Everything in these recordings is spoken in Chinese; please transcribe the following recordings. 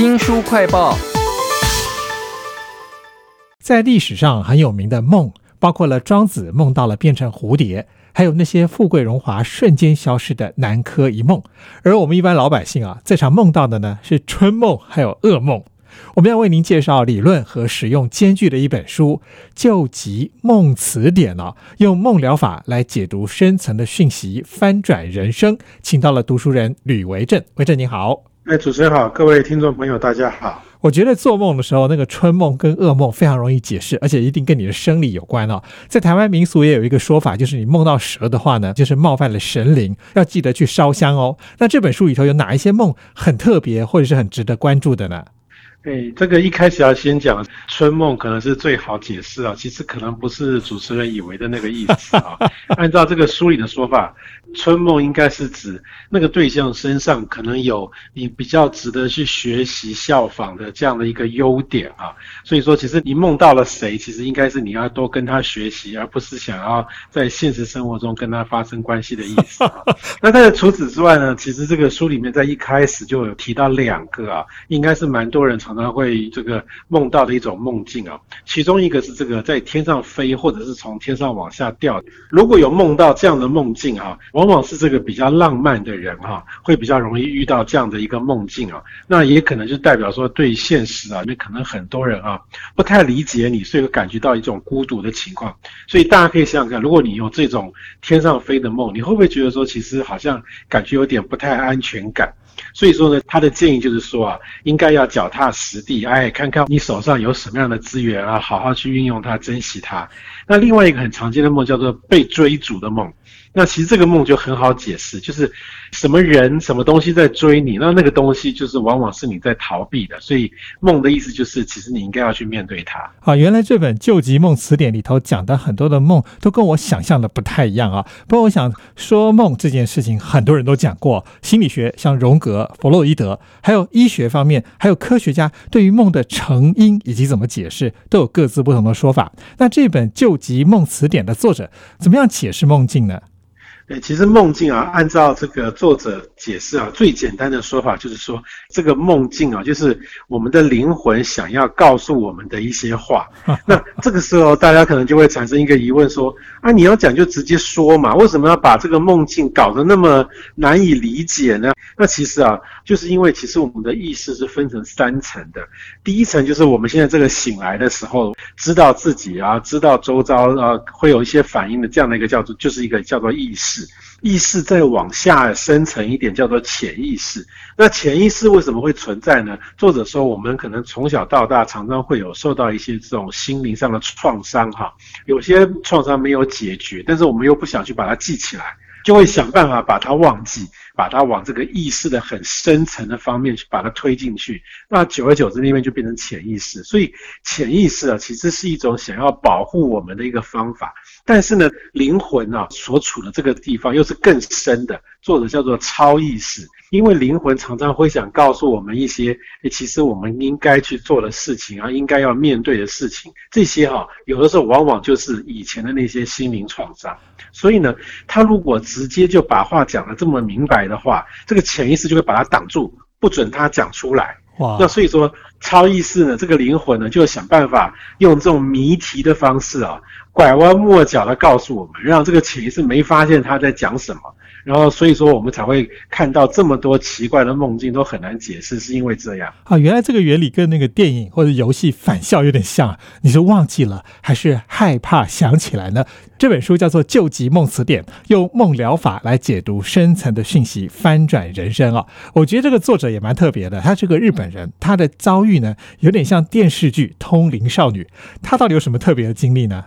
新书快报，在历史上很有名的梦，包括了庄子梦到了变成蝴蝶，还有那些富贵荣华瞬间消失的南柯一梦。而我们一般老百姓啊，这场梦到的呢是春梦，还有噩梦。我们要为您介绍理论和实用兼具的一本书《救急梦词典》哦，用梦疗法来解读深层的讯息，翻转人生。请到了读书人吕维正，维正你好。哎，主持人好，各位听众朋友，大家好。我觉得做梦的时候，那个春梦跟噩梦非常容易解释，而且一定跟你的生理有关哦。在台湾民俗也有一个说法，就是你梦到蛇的话呢，就是冒犯了神灵，要记得去烧香哦。那这本书里头有哪一些梦很特别，或者是很值得关注的呢？哎，这个一开始要先讲春梦，可能是最好解释啊。其实可能不是主持人以为的那个意思啊。按照这个书里的说法，春梦应该是指那个对象身上可能有你比较值得去学习效仿的这样的一个优点啊。所以说，其实你梦到了谁，其实应该是你要多跟他学习，而不是想要在现实生活中跟他发生关系的意思。那但是除此之外呢，其实这个书里面在一开始就有提到两个啊，应该是蛮多人。常常会这个梦到的一种梦境啊，其中一个是这个在天上飞，或者是从天上往下掉。如果有梦到这样的梦境啊，往往是这个比较浪漫的人哈，会比较容易遇到这样的一个梦境啊。那也可能就代表说对现实啊，那可能很多人啊不太理解你，所以感觉到一种孤独的情况。所以大家可以想想看，如果你有这种天上飞的梦，你会不会觉得说其实好像感觉有点不太安全感？所以说呢，他的建议就是说啊，应该要脚踏实地，哎，看看你手上有什么样的资源啊，好好去运用它，珍惜它。那另外一个很常见的梦叫做被追逐的梦。那其实这个梦就很好解释，就是什么人、什么东西在追你，那那个东西就是往往是你在逃避的。所以梦的意思就是，其实你应该要去面对它。啊，原来这本《救急梦词典》里头讲的很多的梦都跟我想象的不太一样啊。不过我想说，梦这件事情很多人都讲过，心理学像荣格、弗洛伊德，还有医学方面，还有科学家对于梦的成因以及怎么解释，都有各自不同的说法。那这本《旧集梦词典》的作者怎么样解释梦境呢？对，其实梦境啊，按照这个作者解释啊，最简单的说法就是说，这个梦境啊，就是我们的灵魂想要告诉我们的一些话。那这个时候，大家可能就会产生一个疑问，说啊，你要讲就直接说嘛，为什么要把这个梦境搞得那么难以理解呢？那其实啊，就是因为其实我们的意识是分成三层的，第一层就是我们现在这个醒来的时候，知道自己啊，知道周遭啊会有一些反应的这样的一个叫做，就是一个叫做意识。意识再往下深层一点，叫做潜意识。那潜意识为什么会存在呢？作者说，我们可能从小到大常常会有受到一些这种心灵上的创伤，哈，有些创伤没有解决，但是我们又不想去把它记起来，就会想办法把它忘记。把它往这个意识的很深层的方面去把它推进去，那久而久之那边就变成潜意识。所以潜意识啊，其实是一种想要保护我们的一个方法。但是呢，灵魂啊所处的这个地方又是更深的，作者叫做超意识。因为灵魂常常会想告诉我们一些，其实我们应该去做的事情啊，应该要面对的事情。这些哈，有的时候往往就是以前的那些心灵创伤。所以呢，他如果直接就把话讲得这么明白的话，这个潜意识就会把他挡住，不准他讲出来。哇！那所以说，超意识呢，这个灵魂呢，就想办法用这种谜题的方式啊，拐弯抹角的告诉我们，让这个潜意识没发现他在讲什么。然后，所以说我们才会看到这么多奇怪的梦境，都很难解释，是因为这样啊。原来这个原理跟那个电影或者游戏反校有点像。你是忘记了，还是害怕想起来呢？这本书叫做《救急梦词典》，用梦疗法来解读深层的讯息，翻转人生啊。我觉得这个作者也蛮特别的，他是个日本人，他的遭遇剧呢有点像电视剧《通灵少女》。她到底有什么特别的经历呢？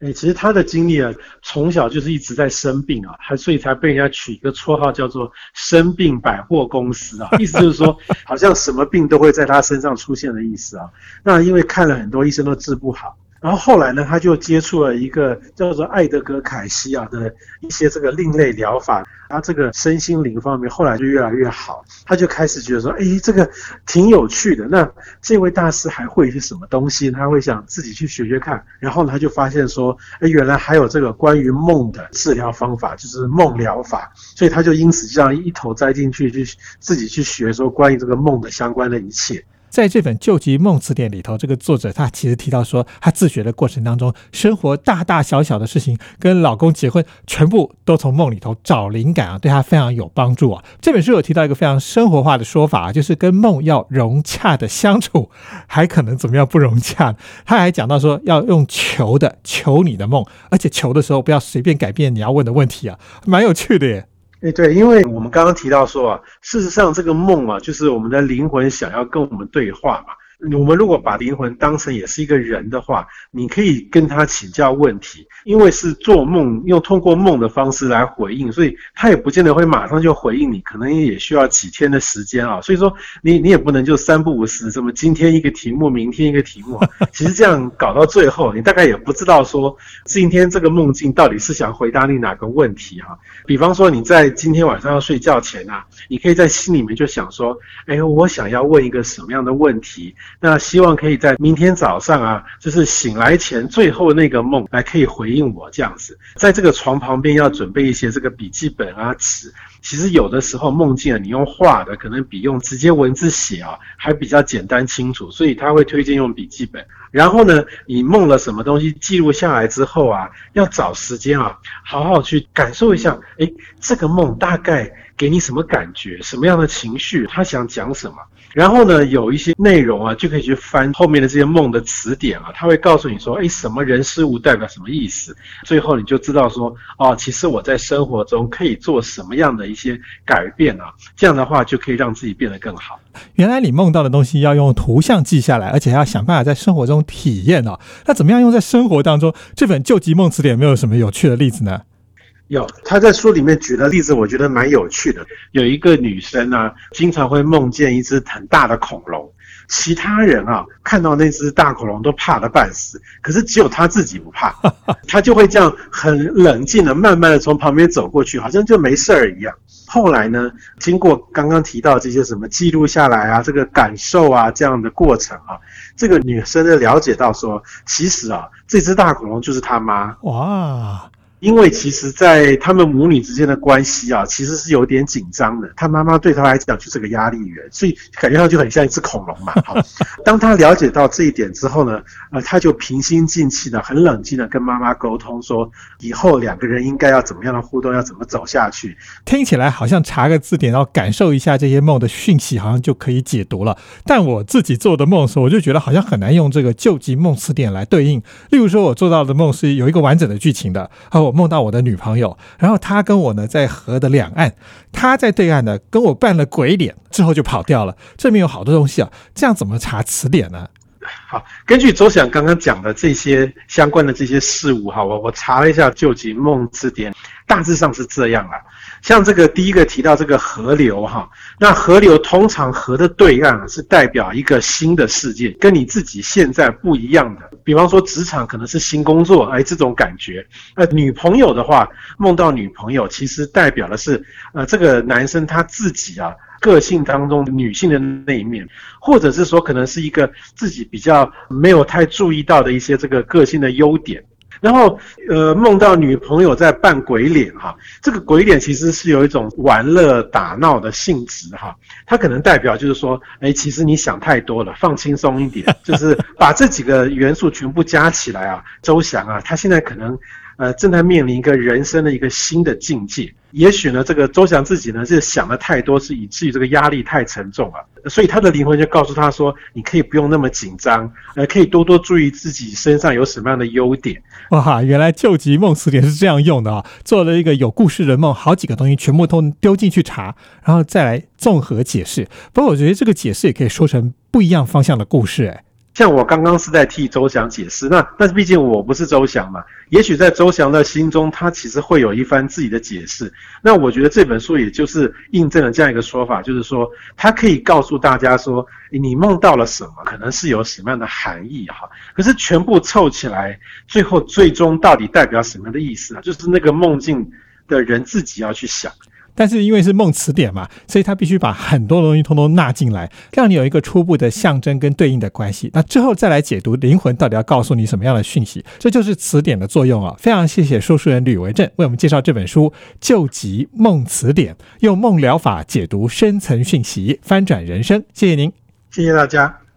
哎，其实她的经历啊，从小就是一直在生病啊，还所以才被人家取一个绰号叫做“生病百货公司”啊，意思就是说，好像什么病都会在她身上出现的意思啊。那因为看了很多医生都治不好，然后后来呢，他就接触了一个叫做艾德格凯西啊的一些这个另类疗法，他这个身心灵方面后来就越来越好，他就开始觉得说，哎，这个挺有趣的。那这位大师还会一些什么东西？他会想自己去学学看。然后，他就发现说，哎，原来还有这个关于梦的治疗方法，就是梦疗法。所以他就因此这样一头栽进去，去自己去学说关于这个梦的相关的一切。在这本《救急梦词典》里头，这个作者他其实提到说，他自学的过程当中，生活大大小小的事情，跟老公结婚，全部都从梦里头找灵感啊，对他非常有帮助啊。这本书有提到一个非常生活化的说法啊，就是跟梦要融洽的相处，还可能怎么样不融洽？他还讲到说，要用求的求你的梦，而且求的时候不要随便改变你要问的问题啊，蛮有趣的耶。哎，对，因为我们刚刚提到说啊，事实上这个梦啊，就是我们的灵魂想要跟我们对话嘛。我们如果把灵魂当成也是一个人的话，你可以跟他请教问题，因为是做梦，用通过梦的方式来回应，所以他也不见得会马上就回应你，可能也需要几天的时间啊。所以说，你你也不能就三不五时，什么今天一个题目，明天一个题目，其实这样搞到最后，你大概也不知道说今天这个梦境到底是想回答你哪个问题哈。比方说你在今天晚上要睡觉前啊，你可以在心里面就想说，哎，我想要问一个什么样的问题？那希望可以在明天早上啊，就是醒来前最后那个梦来可以回应我这样子，在这个床旁边要准备一些这个笔记本啊纸。其实有的时候梦境啊，你用画的可能比用直接文字写啊还比较简单清楚，所以他会推荐用笔记本。然后呢，你梦了什么东西记录下来之后啊，要找时间啊，好好去感受一下，哎，这个梦大概给你什么感觉，什么样的情绪，他想讲什么。然后呢，有一些内容啊，就可以去翻后面的这些梦的词典啊，他会告诉你说，哎，什么人事物代表什么意思。最后你就知道说，哦，其实我在生活中可以做什么样的一些改变啊，这样的话就可以让自己变得更好。原来你梦到的东西要用图像记下来，而且要想办法在生活中体验哦。那怎么样用在生活当中？这本救急梦词典有没有什么有趣的例子呢？有，他在书里面举的例子，我觉得蛮有趣的。有一个女生啊，经常会梦见一只很大的恐龙，其他人啊看到那只大恐龙都怕得半死，可是只有她自己不怕，她就会这样很冷静的、慢慢的从旁边走过去，好像就没事儿一样。后来呢，经过刚刚提到这些什么记录下来啊，这个感受啊这样的过程啊，这个女生呢了解到说，其实啊，这只大恐龙就是她妈。哇！因为其实，在他们母女之间的关系啊，其实是有点紧张的。他妈妈对他来讲就是个压力源，所以感觉上就很像一只恐龙嘛。好，当他了解到这一点之后呢，呃，他就平心静气的、很冷静的跟妈妈沟通，说以后两个人应该要怎么样的互动，要怎么走下去。听起来好像查个字典，然后感受一下这些梦的讯息，好像就可以解读了。但我自己做的梦的时候，我就觉得好像很难用这个救急梦词典来对应。例如说，我做到的梦是有一个完整的剧情的，好。我梦到我的女朋友，然后她跟我呢在河的两岸，她在对岸呢跟我扮了鬼脸，之后就跑掉了。这面有好多东西啊，这样怎么查词典呢？好，根据周想刚刚讲的这些相关的这些事物哈，我我查了一下《救急梦词典》，大致上是这样啊。像这个第一个提到这个河流哈，那河流通常河的对岸是代表一个新的世界，跟你自己现在不一样的。比方说职场可能是新工作，哎，这种感觉。呃，女朋友的话，梦到女朋友其实代表的是，呃，这个男生他自己啊个性当中女性的那一面，或者是说可能是一个自己比较没有太注意到的一些这个个性的优点。然后，呃，梦到女朋友在扮鬼脸哈，这个鬼脸其实是有一种玩乐打闹的性质哈，它可能代表就是说，哎，其实你想太多了，放轻松一点，就是把这几个元素全部加起来啊，周翔啊，他现在可能。呃，正在面临一个人生的一个新的境界。也许呢，这个周翔自己呢是想的太多，是以至于这个压力太沉重了。所以他的灵魂就告诉他说：“你可以不用那么紧张，呃，可以多多注意自己身上有什么样的优点。”哇，原来救急梦词典是这样用的啊！做了一个有故事的梦，好几个东西全部都丢进去查，然后再来综合解释。不过我觉得这个解释也可以说成不一样方向的故事，哎。像我刚刚是在替周翔解释，那但是毕竟我不是周翔嘛，也许在周翔的心中，他其实会有一番自己的解释。那我觉得这本书也就是印证了这样一个说法，就是说他可以告诉大家说，你梦到了什么，可能是有什么样的含义哈。可是全部凑起来，最后最终到底代表什么样的意思啊？就是那个梦境的人自己要去想。但是因为是梦词典嘛，所以他必须把很多东西通通纳进来，让你有一个初步的象征跟对应的关系。那之后再来解读灵魂到底要告诉你什么样的讯息，这就是词典的作用啊！非常谢谢说书人吕维正为我们介绍这本书《救急梦词典》，用梦疗法解读深层讯息，翻转人生。谢谢您，谢谢大家。